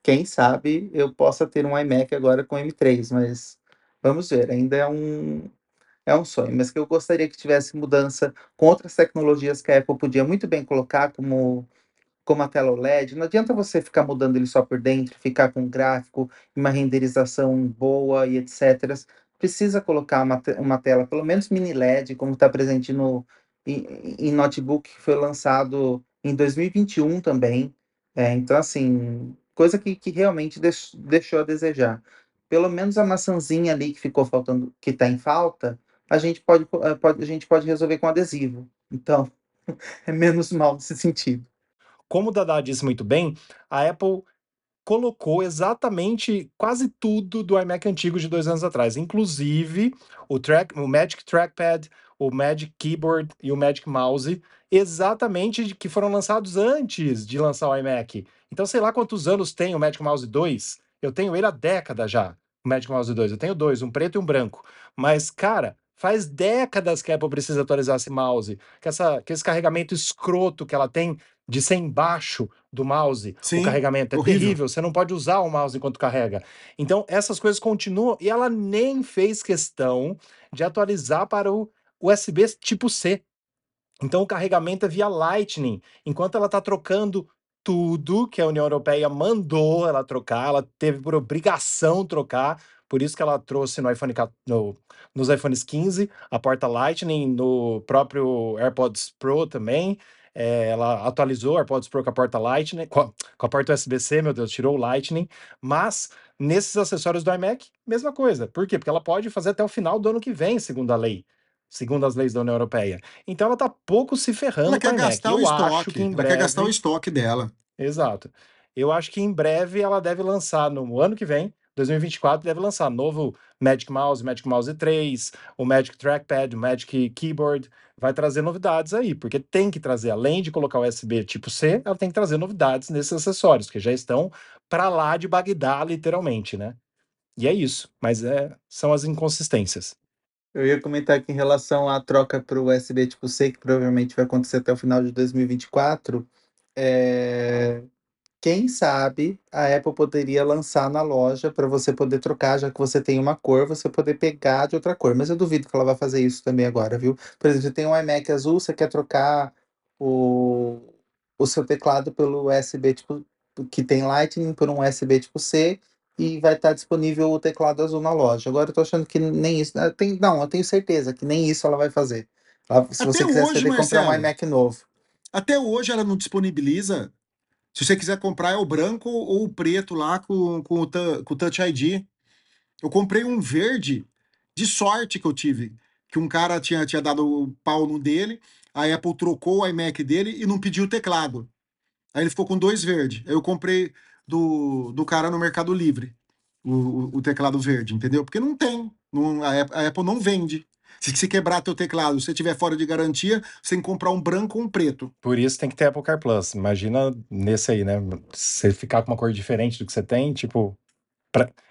Quem sabe eu possa ter um iMac agora com M3, mas vamos ver, ainda é um, é um sonho, mas que eu gostaria que tivesse mudança com outras tecnologias que a Apple podia muito bem colocar, como, como a tela OLED. Não adianta você ficar mudando ele só por dentro, ficar com um gráfico, uma renderização boa e etc. Precisa colocar uma, uma tela, pelo menos mini LED, como está presente no, em, notebook que foi lançado em 2021 também. É, então, assim, coisa que, que realmente deix- deixou a desejar. Pelo menos a maçãzinha ali que ficou faltando, que está em falta, a gente pode, po- eh, pode, a gente pode resolver com adesivo. Então, é menos mal nesse sentido. Como o Dada disse muito bem, a Apple colocou exatamente quase tudo do iMac antigo de dois anos atrás, inclusive o, track, o Magic Trackpad, o Magic Keyboard e o Magic Mouse, exatamente de- que foram lançados antes de lançar o iMac. Então, sei lá quantos anos tem o Magic Mouse 2. Eu tenho ele há décadas já, o Magic Mouse 2. Eu tenho dois, um preto e um branco. Mas, cara, faz décadas que a Apple precisa atualizar esse mouse, que, essa, que esse carregamento escroto que ela tem de ser embaixo do mouse, Sim, o carregamento é horrível. terrível, você não pode usar o mouse enquanto carrega. Então, essas coisas continuam e ela nem fez questão de atualizar para o USB tipo C. Então, o carregamento é via Lightning, enquanto ela está trocando tudo que a União Europeia mandou ela trocar, ela teve por obrigação trocar, por isso que ela trouxe no iPhone, no- nos iPhones 15 a porta Lightning, no próprio AirPods Pro também. É, ela atualizou o AirPods Pro com a porta Lightning, com a, com a porta USB-C, meu Deus, tirou o Lightning. Mas nesses acessórios do iMac, mesma coisa. Por quê? Porque ela pode fazer até o final do ano que vem, segundo a lei, segundo as leis da União Europeia. Então ela tá pouco se ferrando Ela com quer iMac. gastar o estoque. que Ela quer gastar o breve. estoque dela. Exato. Eu acho que em breve ela deve lançar no ano que vem, 2024, deve lançar novo Magic Mouse, Magic Mouse 3, o Magic Trackpad, o Magic Keyboard. Vai trazer novidades aí, porque tem que trazer, além de colocar o USB tipo C, ela tem que trazer novidades nesses acessórios, que já estão para lá de Bagdá, literalmente, né? E é isso, mas é, são as inconsistências. Eu ia comentar que em relação à troca para o USB tipo C, que provavelmente vai acontecer até o final de 2024, é, quem sabe a Apple poderia lançar na loja para você poder trocar, já que você tem uma cor, você poder pegar de outra cor. Mas eu duvido que ela vai fazer isso também agora, viu? Por exemplo, você tem um iMac azul, você quer trocar o, o seu teclado pelo USB tipo que tem Lightning por um USB tipo C e vai estar disponível o teclado azul na loja. Agora eu tô achando que nem isso. Tem, não, eu tenho certeza que nem isso ela vai fazer. Ela- se Até você quiser, hoje, que comprar um iMac novo. Até hoje ela não disponibiliza. Se você quiser comprar, é o branco ou o preto lá com, com, o, com o Touch ID. Eu comprei um verde de sorte que eu tive. Que um cara tinha, tinha dado pau no dele, a Apple trocou o iMac dele e não pediu o teclado. Aí ele ficou com dois verdes. Aí eu comprei do, do cara no Mercado Livre o, o, o teclado verde, entendeu? Porque não tem. Não- a, a Apple não vende. Se você quebrar teu teclado, se você tiver fora de garantia, você tem que comprar um branco ou um preto. Por isso tem que ter Apple Car Plus. Imagina nesse aí, né? Você ficar com uma cor diferente do que você tem, tipo,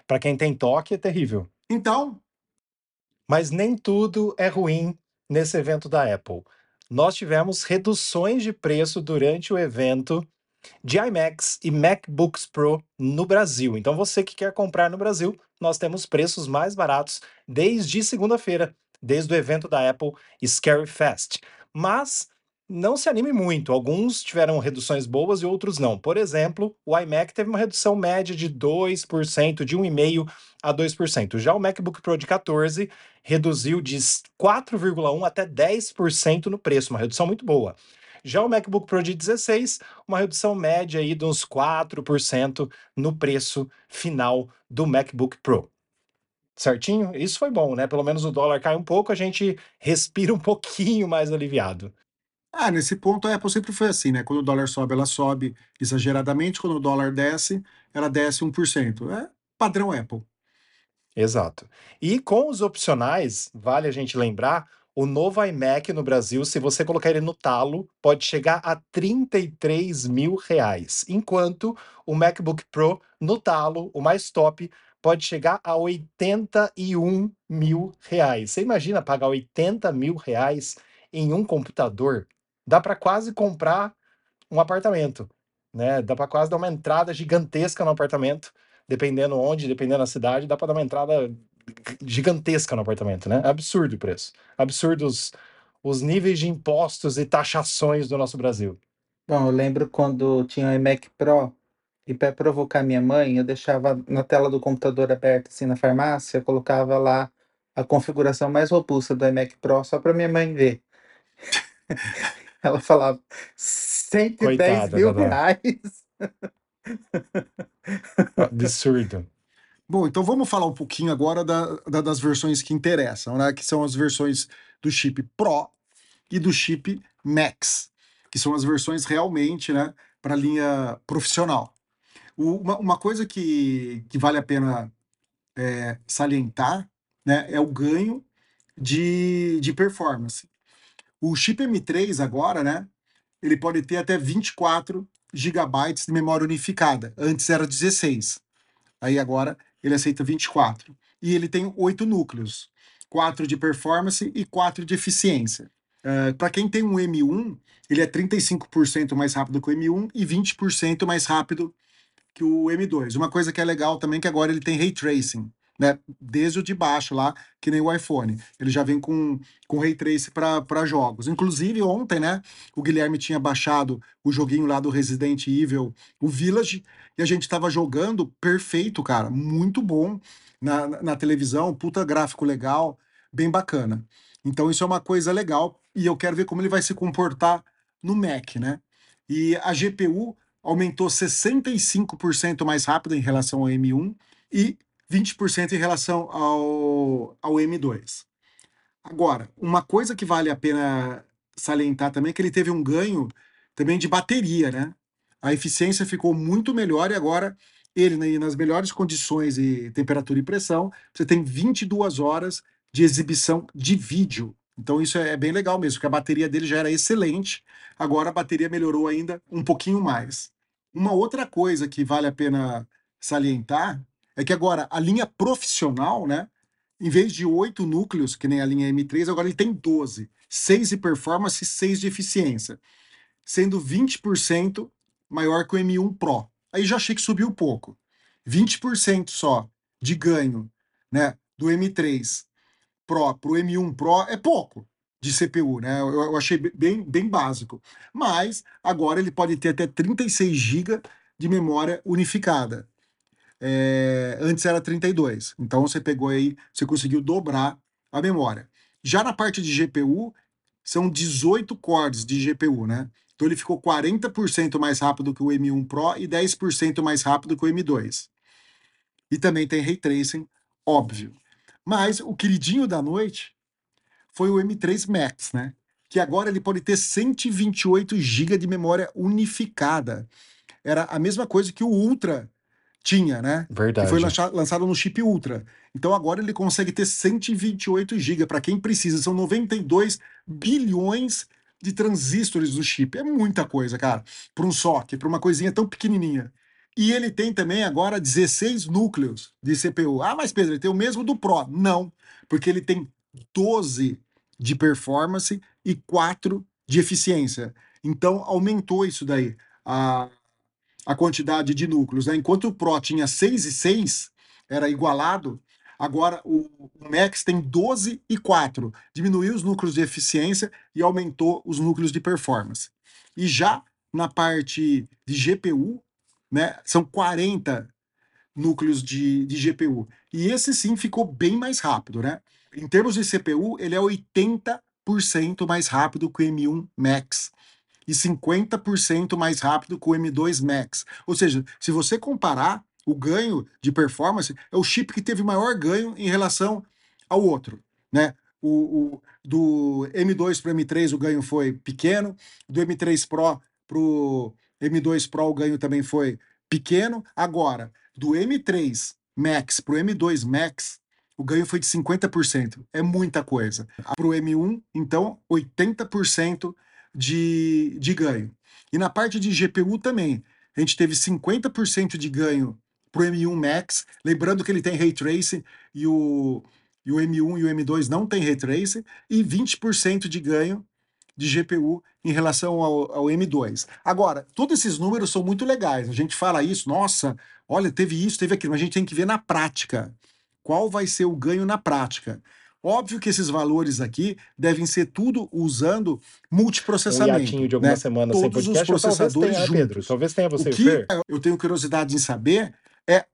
pra quem tem toque é terrível. Então, Mas nem tudo é ruim nesse evento da Apple. Nós tivemos reduções de preço durante o evento de iMacs e MacBooks Pro no Brasil. Então, você que quer comprar no Brasil, nós temos preços mais baratos desde segunda-feira, desde o evento da Apple Scary Fest. Mas não se anime muito, alguns tiveram reduções boas e outros não. Por exemplo, o iMac teve uma redução média de 2%, de 1,5% a 2%. Já o MacBook Pro de 14 reduziu de 4,1% até 10% no preço, uma redução muito boa. Já o MacBook Pro de 16, uma redução média aí de uns 4% no preço final do MacBook Pro. Certinho? Isso foi bom, né? Pelo menos o dólar cai um pouco, a gente respira um pouquinho mais aliviado. Ah, nesse ponto a Apple sempre foi assim, né? Quando o dólar sobe, ela sobe exageradamente, quando o dólar desce, ela desce 1%. É padrão Apple. Exato. E com os opcionais, vale a gente lembrar, o novo iMac no Brasil, se você colocar ele no talo, pode chegar a 33 mil reais. Enquanto o MacBook Pro no talo, o mais top, pode chegar a 81 mil reais. Você imagina pagar 80 mil reais em um computador? Dá para quase comprar um apartamento, né? Dá para quase dar uma entrada gigantesca no apartamento, dependendo onde, dependendo da cidade, dá para dar uma entrada gigantesca no apartamento, né? Absurdo o preço. Absurdos os níveis de impostos e taxações do nosso Brasil. Bom, eu lembro quando tinha o iMac Pro e para provocar minha mãe, eu deixava na tela do computador aberta assim na farmácia, eu colocava lá a configuração mais robusta do iMac Pro só para minha mãe ver. Ela falava 110 Coitada, mil Dadá. reais. Absurdo. Bom, então vamos falar um pouquinho agora da- da- das versões que interessam, né? Que são as versões do chip Pro e do chip Max, que são as versões realmente, né, para a linha profissional. Uma, uma coisa que, que vale a pena é, salientar, né, é o ganho de, de performance. O chip M3 agora, né, ele pode ter até 24 gigabytes de memória unificada. Antes era 16. Aí agora ele aceita 24. E ele tem oito núcleos: quatro de performance e quatro de eficiência. Para quem tem um M1, ele é 35% mais rápido que o M1 e 20% mais rápido que o M2. Uma coisa que é legal também é que agora ele tem ray tracing, né? Desde o de baixo lá, que nem o iPhone. Ele já vem com, com ray tracing para jogos. Inclusive, ontem, né, o Guilherme tinha baixado o joguinho lá do Resident Evil, o Village, e a gente estava jogando perfeito, cara. Muito bom na, na, na televisão, puta gráfico legal, bem bacana. Então, isso é uma coisa legal e eu quero ver como ele vai se comportar no Mac, né? E a GPU aumentou 65% mais rápido em relação ao M1 e 20% em relação ao, ao M2. Agora, uma coisa que vale a pena salientar também é que ele teve um ganho também de bateria, né? A eficiência ficou muito melhor e agora ele, né, nas melhores condições e temperatura e pressão, você tem 22 horas de exibição de vídeo. Então isso é bem legal mesmo, porque a bateria dele já era excelente, agora a bateria melhorou ainda um pouquinho mais. Uma outra coisa que vale a pena salientar é que agora a linha profissional, né, em vez de oito núcleos, que nem a linha M3, agora ele tem 12. 6 de performance e 6 de eficiência. Sendo 20% maior que o M1 Pro. Aí já achei que subiu um pouco. 20% só de ganho né, do M3 Pro para o M1 Pro é pouco de CPU, né? Eu, eu achei bem, bem básico. Mas agora ele pode ter até 36 GB de memória unificada. É, antes era 32. Então você pegou aí, você conseguiu dobrar a memória. Já na parte de GPU, são 18 cores de GPU, né? Então ele ficou 40% mais rápido que o M1 Pro e 10% mais rápido que o M2. E também tem ray tracing, óbvio. Mas o queridinho da noite foi o M3 Max, né? Que agora ele pode ter 128 GB de memória unificada. Era a mesma coisa que o Ultra tinha, né? Verdade. Que foi lança- lançado no chip Ultra. Então agora ele consegue ter 128 GB para quem precisa. São 92 bilhões de transistores no chip. É muita coisa, cara, para um socket, para uma coisinha tão pequenininha. E ele tem também agora 16 núcleos de CPU. Ah, mas Pedro, ele tem o mesmo do Pro. Não, porque ele tem 12 de performance e 4 de eficiência. Então aumentou isso daí, a, a quantidade de núcleos. Né? Enquanto o Pro tinha 6 e 6, era igualado, agora o, o Max tem 12 e 4. Diminuiu os núcleos de eficiência e aumentou os núcleos de performance. E já na parte de GPU, né, são 40 núcleos de, de GPU. E esse sim ficou bem mais rápido, né? Em termos de CPU, ele é 80% mais rápido que o M1 Max e 50% mais rápido que o M2 Max. Ou seja, se você comparar o ganho de performance, é o chip que teve maior ganho em relação ao outro, né? o, o do M2 para o M3 o ganho foi pequeno, do M3 Pro para o M2 Pro o ganho também foi pequeno. Agora, do M3 Max para o M2 Max, o ganho foi de 50%. É muita coisa. Para o M1, então, 80% de, de ganho. E na parte de GPU também, a gente teve 50% de ganho para o M1 Max, lembrando que ele tem Ray Tracing e o, e o M1 e o M2 não tem Ray Tracing, e 20% de ganho de GPU em relação ao, ao, M2. Agora, todos esses números são muito legais. A gente fala isso, nossa, olha, teve isso, teve aquilo, mas a gente tem que ver na prática. Qual vai ser o ganho na prática? Óbvio que esses valores aqui devem ser tudo usando multiprocessamento. Um de alguma né? semana Todos sem podcast, os processadores talvez tenha, Pedro. Talvez tenha você o que eu tenho curiosidade em saber é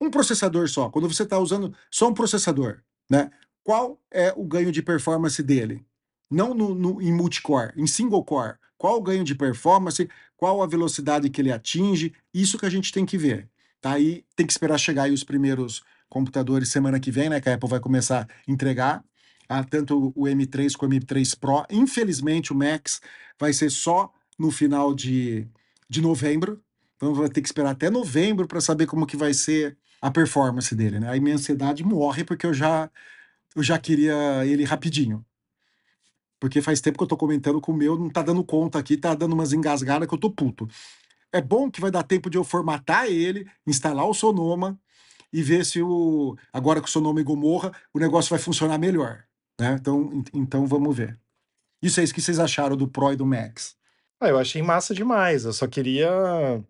um processador só. Quando você está usando só um processador, né? Qual é o ganho de performance dele? Não no, no, em multicore, em single core. Qual o ganho de performance? Qual a velocidade que ele atinge? Isso que a gente tem que ver. Tá? Aí tem que esperar chegar aí os primeiros computadores semana que vem, né? Que a Apple vai começar a entregar. Ah, tanto o M3 como o M3 Pro. Infelizmente, o Max vai ser só no final de, de novembro. Então vai ter que esperar até novembro para saber como que vai ser a performance dele, né? Aí minha ansiedade morre porque eu já eu já queria ele rapidinho. Porque faz tempo que eu tô comentando com o meu, não tá dando conta aqui, tá dando umas engasgadas que eu tô puto. É bom que vai dar tempo de eu formatar ele, instalar o Sonoma, e ver se o agora com o Sonoma e Gomorra o negócio vai funcionar melhor. Né? Então, então vamos ver. Isso é isso que vocês acharam do Pro e do Max. Ah, eu achei massa demais. Eu só queria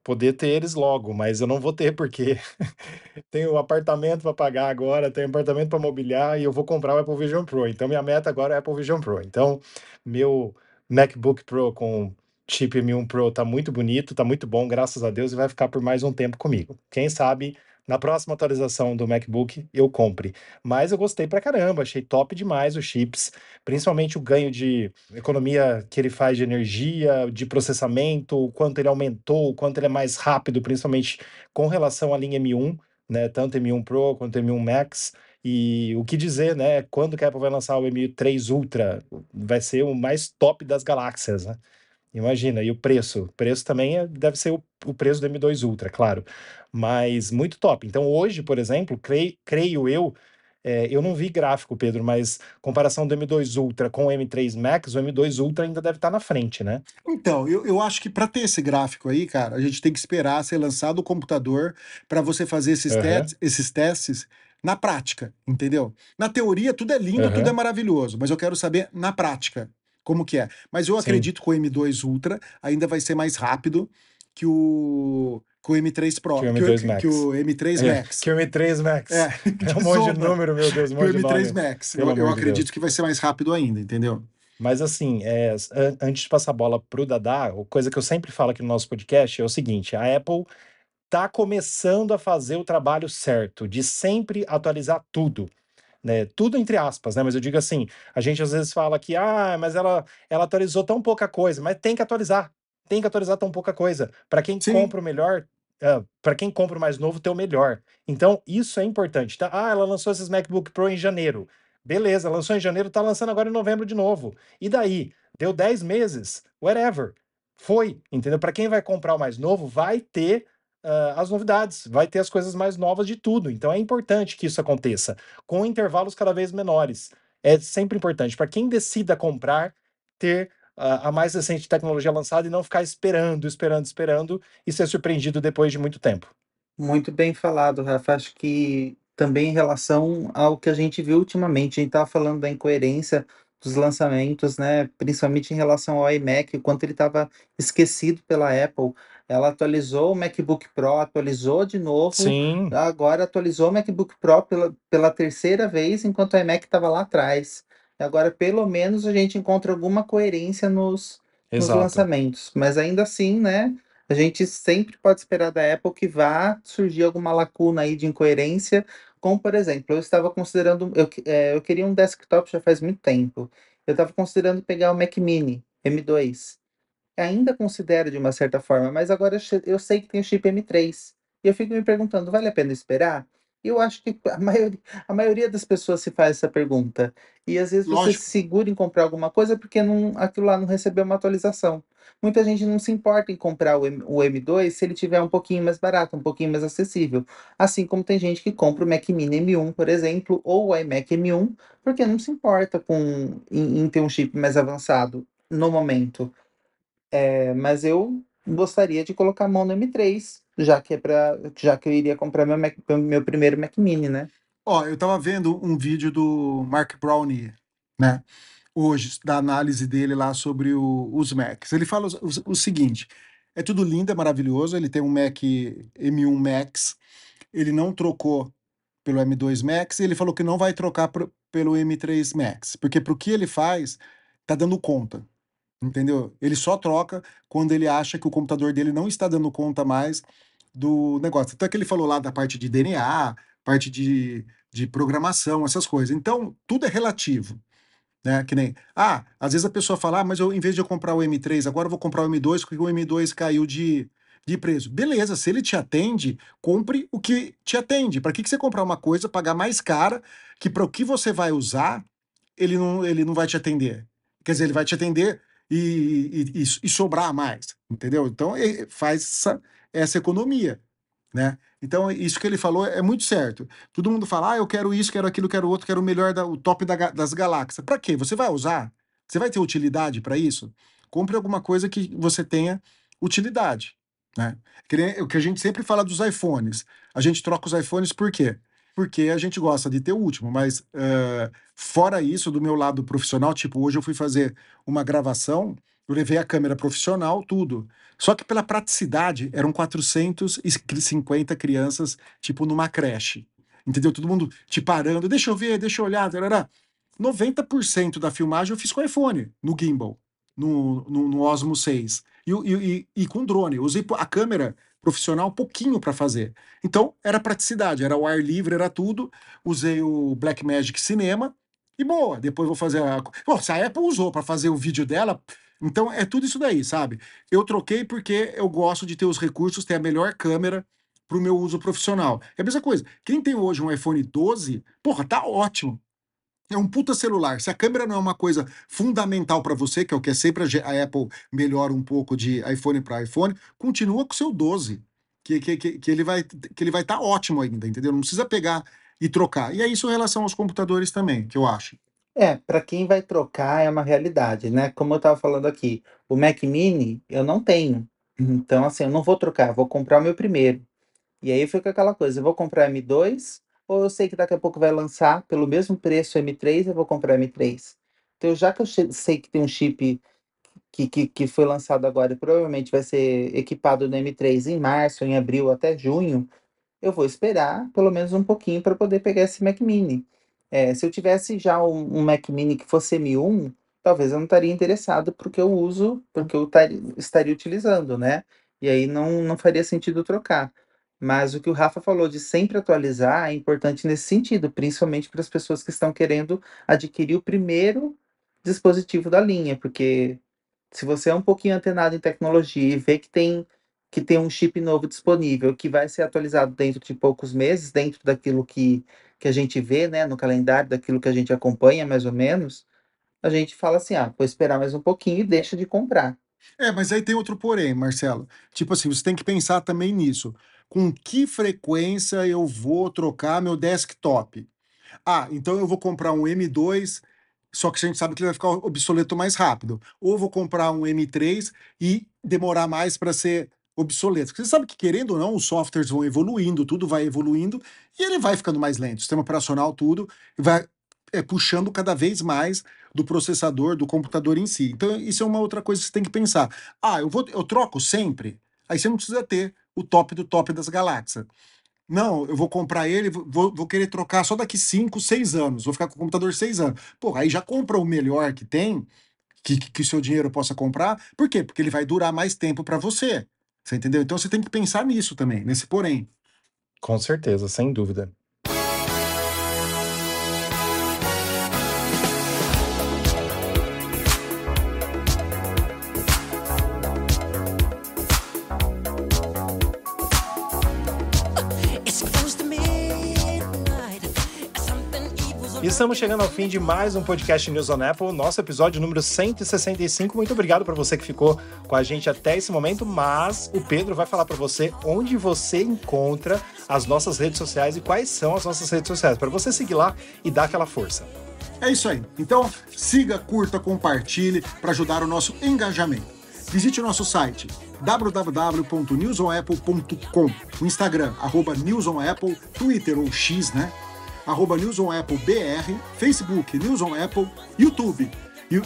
poder ter eles logo, mas eu não vou ter porque tenho apartamento para pagar agora, tenho apartamento para mobiliar e eu vou comprar o Apple Vision Pro. Então minha meta agora é Apple Vision Pro. Então meu MacBook Pro com chip M1 Pro tá muito bonito, tá muito bom, graças a Deus, e vai ficar por mais um tempo comigo. Quem sabe na próxima atualização do MacBook eu compre. Mas eu gostei pra caramba, achei top demais os chips, principalmente o ganho de economia que ele faz de energia, de processamento, o quanto ele aumentou, o quanto ele é mais rápido, principalmente com relação à linha M1, né, tanto M1 Pro quanto M1 Max. E o que dizer, né? Quando que a Apple vai lançar o M3 Ultra? Vai ser o mais top das galáxias, né? Imagina, e o preço? O preço também é, deve ser o, o, preço do M2 Ultra, claro, mas muito top. Então, hoje, por exemplo, creio, creio eu, é, eu não vi gráfico, Pedro, mas comparação do M2 Ultra com o M3 Max, o M2 Ultra ainda deve estar na frente, né? Então, eu, eu acho que para ter esse gráfico aí, cara, a gente tem que esperar ser lançado o computador para você fazer esses, uhum. testes, esses testes na prática, entendeu? Na teoria, tudo é lindo, uhum. tudo é maravilhoso, mas eu quero saber na prática como que é. Mas eu Sim. acredito que o M2 Ultra ainda vai ser mais rápido que o que o M3 Pro, que o M3 que, Max. Que o M3 é, Max. Que o M3 Max. É, é um monte de número, meu Deus, um monte que o M3 Max. eu, eu acredito Deus. que vai ser mais rápido ainda, entendeu? Mas assim, é, antes de passar a bola pro Dadá, coisa que eu sempre falo aqui no nosso podcast é o seguinte: a Apple tá começando a fazer o trabalho certo, de sempre atualizar tudo né? Tudo entre aspas, né? Mas eu digo assim, a gente às vezes fala que, ah, mas ela, ela atualizou tão pouca coisa, mas tem que atualizar, tem que atualizar tão pouca coisa. Para quem Sim. compra o melhor, uh, para quem compra o mais novo, ter o melhor. Então, isso é importante. Tá? Ah, ela lançou esses MacBook Pro em janeiro. Beleza, lançou em janeiro, tá lançando agora em novembro de novo. E daí? Deu 10 meses, whatever. Foi, entendeu? Para quem vai comprar o mais novo, vai ter uh, as novidades, vai ter as coisas mais novas de tudo. Então é importante que isso aconteça, com intervalos cada vez menores. É sempre importante para quem decida comprar ter uh, a mais recente tecnologia lançada e não ficar esperando, esperando, esperando e ser surpreendido depois de muito tempo. Muito bem falado, Rafa. Acho que também em relação ao que a gente viu ultimamente, a gente estava falando da incoerência dos lançamentos, né? Principalmente em relação ao iMac, o quanto ele estava esquecido pela Apple. Ela atualizou o MacBook Pro, atualizou de novo. Sim. Agora atualizou o MacBook Pro pela, pela terceira vez, enquanto o iMac estava lá atrás. Agora, pelo menos, a gente encontra alguma coerência nos, nos lançamentos. Mas ainda assim, né? A gente sempre pode esperar da Apple que vá surgir alguma lacuna aí de incoerência. Como, por exemplo, eu estava considerando. Eu, é, eu queria um desktop já faz muito tempo. Eu estava considerando pegar o Mac Mini M2 ainda considero de uma certa forma, mas agora eu sei que tem o chip M3. E eu fico me perguntando, vale a pena esperar? E eu acho que a maioria, a maioria das pessoas se faz essa pergunta. E às vezes você Lógico. se segura em comprar alguma coisa porque não, aquilo lá não recebeu uma atualização. Muita gente não se importa em comprar o, M, o M2 se ele tiver um pouquinho mais barato, um pouquinho mais acessível. Assim como tem gente que compra o Mac Mini M1, por exemplo, ou o iMac M1, porque não se importa com, em, em ter um chip mais avançado no momento. É, mas eu gostaria de colocar a mão no M3, já que é para, já que eu iria comprar meu, Mac, meu primeiro Mac Mini, né? Ó, eu tava vendo um vídeo do Mark Brownie, né? Hoje, da análise dele lá sobre o- os Macs. Ele fala o, o- o seguinte: é tudo lindo, é maravilhoso. Ele tem um Mac M1 Max, ele não trocou pelo M2 Max, e ele falou que não vai trocar pro- pelo M3 Max, porque pro que ele faz, tá dando conta. Entendeu? Ele só troca quando ele acha que o computador dele não está dando conta mais do negócio. Até que ele falou lá da parte de DNA, parte de, de programação, essas coisas. Então, tudo é relativo. Né? Que nem, ah, às vezes a pessoa fala, ah, mas eu, em vez de eu comprar o M3, agora eu vou comprar o M2 porque o M2 caiu de, de preço. Beleza, se ele te atende, compre o que te atende. Para que, que você comprar uma coisa, pagar mais cara, que para o que você vai usar, ele não, ele não vai te atender. Quer dizer, ele vai te atender e, e, e- sobrar mais, entendeu? Então, faz essa, essa economia, né? Então, isso que ele falou é muito certo. Todo mundo fala, ah, eu quero isso, quero aquilo, quero outro, quero o melhor, da, o top da das galáxias. Para quê? Você vai usar? Você vai ter utilidade para isso? Compre alguma coisa que você tenha utilidade, né? O que a gente sempre fala dos iPhones. A gente troca os iPhones por quê? Porque a gente gosta de ter o último, mas eh, fora isso, do meu lado profissional, tipo, hoje eu fui fazer uma gravação, eu levei a câmera profissional, tudo. Só que pela praticidade, eram 450 crianças, tipo, numa creche. Entendeu? Todo mundo te parando, deixa eu ver, deixa eu olhar. Tarará. 90% da filmagem eu fiz com iPhone, no gimbal, no, no, no Osmo 6. E, e, e, e com drone. Usei a câmera profissional pouquinho para fazer. Então, era praticidade, era o ar livre, era tudo. Usei o Blackmagic Cinema e boa. Depois vou fazer a. Bom, se a Apple usou para fazer o vídeo dela, então é tudo isso daí, sabe? Eu troquei porque eu gosto de ter os recursos, ter a melhor câmera para o meu uso profissional. É a mesma coisa. Quem tem hoje um iPhone 12, porra, tá ótimo. É um puta celular. Se a câmera não é uma coisa fundamental para você, que é o que é sempre a Apple melhora um pouco de iPhone para iPhone, continua com o seu 12, que, que, que, que ele vai que ele vai estar ótimo ainda, entendeu? Não precisa pegar e trocar. E é isso em relação aos computadores também, que eu acho. É, para quem vai trocar é uma realidade, né? Como eu tava falando aqui, o Mac Mini eu não tenho. Então, assim, eu não vou trocar, vou comprar o meu primeiro. E aí fica aquela coisa, eu vou comprar M2, ou eu sei que daqui a pouco vai lançar pelo mesmo preço M3, eu vou comprar M3. Então, já que eu sei que tem um chip que, que, que foi lançado agora e provavelmente vai ser equipado no M3 em março, em abril, até junho, eu vou esperar pelo menos um pouquinho para poder pegar esse Mac Mini. É, se eu tivesse já um, um Mac Mini que fosse M1, talvez eu não estaria interessado porque eu uso, porque eu tari- estaria utilizando, né? E aí não, não faria sentido trocar. Mas o que o Rafa falou de sempre atualizar é importante nesse sentido, principalmente para as pessoas que estão querendo adquirir o primeiro dispositivo da linha, porque se você é um pouquinho antenado em tecnologia e vê que tem que tem um chip novo disponível que vai ser atualizado dentro de poucos meses, dentro daquilo que, que a gente vê, né, no calendário, daquilo que a gente acompanha mais ou menos, a gente fala assim, ah, vou esperar mais um pouquinho e deixa de comprar. É, mas aí tem outro porém, Marcelo. Tipo assim, você tem que pensar também nisso. Com que frequência eu vou trocar meu desktop? Ah, então eu vou comprar um M2, só que a gente sabe que ele vai ficar obsoleto mais rápido. Ou vou comprar um M3 e demorar mais para ser obsoleto. Porque você sabe que, querendo ou não, os softwares vão evoluindo, tudo vai evoluindo, e ele vai ficando mais lento. O sistema operacional, tudo, vai é, puxando cada vez mais do processador, do computador em si. Então, isso é uma outra coisa que você tem que pensar. Ah, eu, vou, eu troco sempre? Aí você não precisa ter o top do top das galáxias. Não, eu vou comprar ele, vou, vou querer trocar só daqui 5, 6 anos. Vou ficar com o computador 6 anos. Pô, aí já compra o melhor que tem, que, que, que o seu dinheiro possa comprar. Por quê? Porque ele vai durar mais tempo para você. Você entendeu? Então você tem que pensar nisso também, nesse porém. Com certeza, sem dúvida. Estamos chegando ao fim de mais um podcast News on Apple, nosso episódio número 165. Muito obrigado para você que ficou com a gente até esse momento, mas o Pedro vai falar para você onde você encontra as nossas redes sociais e quais são as nossas redes sociais, para você seguir lá e dar aquela força. É isso aí. Então, siga, curta, compartilhe para ajudar o nosso engajamento. Visite o nosso site www.newsonapple.com, o Instagram, arroba newsonapple, Twitter ou X, né? Arroba newsonapplebr, Facebook newsonapple, YouTube,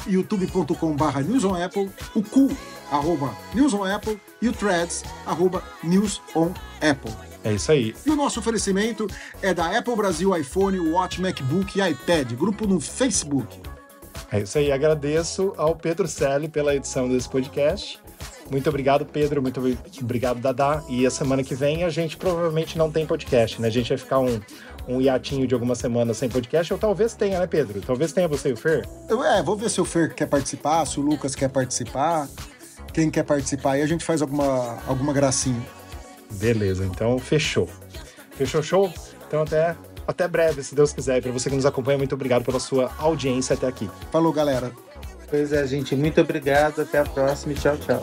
youtube.com.br newsonapple, o cu, arroba newsonapple e o threads, arroba newsonapple. É isso aí. E o nosso oferecimento é da Apple Brasil iPhone, Watch, MacBook e iPad, grupo no Facebook. É isso aí. Agradeço ao Pedro Selle pela edição desse podcast. Muito obrigado, Pedro. Muito obrigado, Dadá. E a semana que vem a gente provavelmente não tem podcast, né? A gente vai ficar um, um hiatinho de algumas semanas sem podcast, ou talvez tenha, né, Pedro? Talvez tenha você e o Fer. Eu, é, vou ver se o Fer quer participar, se o Lucas quer participar. Quem quer participar aí, a gente faz alguma, alguma gracinha. Beleza, então fechou. Fechou show? Então até, até breve, se Deus quiser. E para você que nos acompanha, muito obrigado pela sua audiência até aqui. Falou, galera. Pois é, gente. Muito obrigado. Até a próxima e tchau, tchau.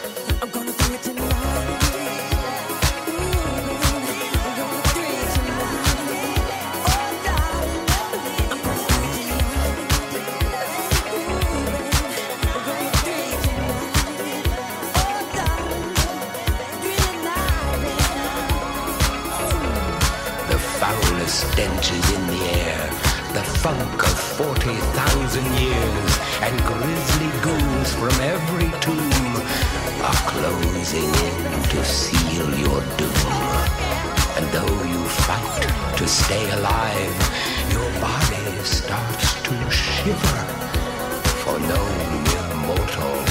40,000 years, and grisly ghouls from every tomb are closing in to seal your doom. And though you fight to stay alive, your body starts to shiver, for no mere mortal